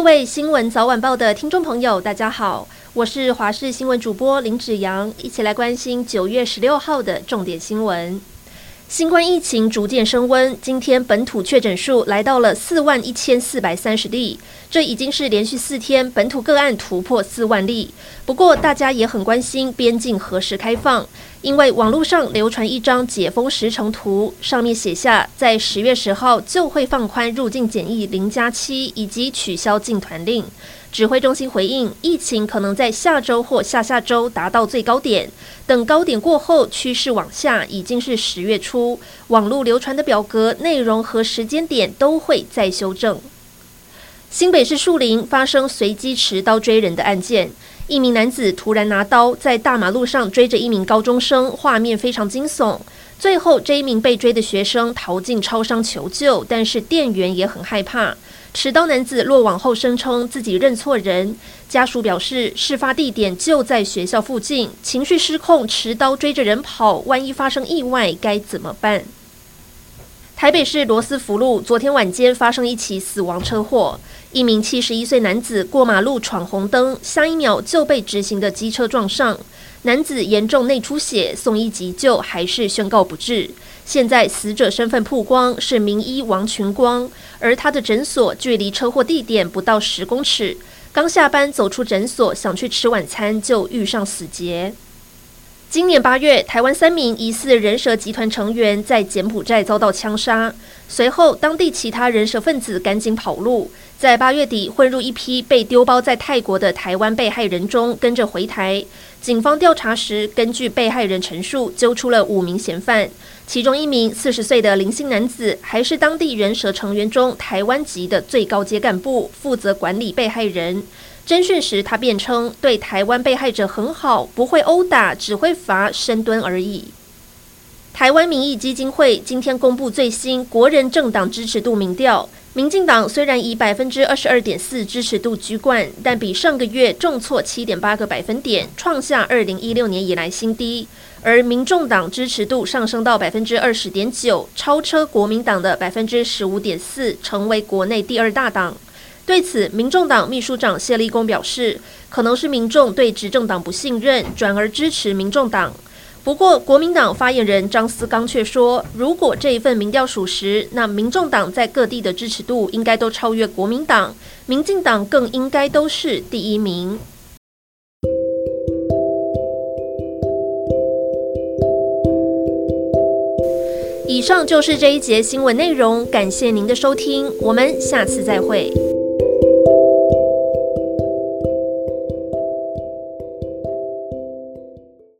各位新闻早晚报的听众朋友，大家好，我是华视新闻主播林子阳，一起来关心九月十六号的重点新闻。新冠疫情逐渐升温，今天本土确诊数来到了四万一千四百三十例，这已经是连续四天本土个案突破四万例。不过，大家也很关心边境何时开放，因为网络上流传一张解封时程图，上面写下在十月十号就会放宽入境检疫零加七，以及取消进团令。指挥中心回应，疫情可能在下周或下下周达到最高点，等高点过后趋势往下，已经是十月初。网络流传的表格内容和时间点都会再修正。新北市树林发生随机持刀追人的案件，一名男子突然拿刀在大马路上追着一名高中生，画面非常惊悚。最后，这一名被追的学生逃进超商求救，但是店员也很害怕。持刀男子落网后声称自己认错人，家属表示事发地点就在学校附近，情绪失控，持刀追着人跑，万一发生意外该怎么办？台北市罗斯福路昨天晚间发生一起死亡车祸，一名七十一岁男子过马路闯红灯，下一秒就被直行的机车撞上，男子严重内出血，送医急救还是宣告不治。现在死者身份曝光是名医王群光，而他的诊所距离车祸地点不到十公尺。刚下班走出诊所，想去吃晚餐，就遇上死劫。今年八月，台湾三名疑似人蛇集团成员在柬埔寨遭到枪杀，随后当地其他人蛇分子赶紧跑路，在八月底混入一批被丢包在泰国的台湾被害人中，跟着回台。警方调查时，根据被害人陈述，揪出了五名嫌犯，其中一名四十岁的林姓男子，还是当地人蛇成员中台湾籍的最高阶干部，负责管理被害人。侦讯时，他辩称对台湾被害者很好，不会殴打，只会罚深蹲而已。台湾民意基金会今天公布最新国人政党支持度民调，民进党虽然以百分之二十二点四支持度居冠，但比上个月重挫七点八个百分点，创下二零一六年以来新低。而民众党支持度上升到百分之二十点九，超车国民党的百分之十五点四，成为国内第二大党。对此，民众党秘书长谢立功表示，可能是民众对执政党不信任，转而支持民众党。不过，国民党发言人张思刚却说，如果这一份民调属实，那民众党在各地的支持度应该都超越国民党，民进党更应该都是第一名。以上就是这一节新闻内容，感谢您的收听，我们下次再会。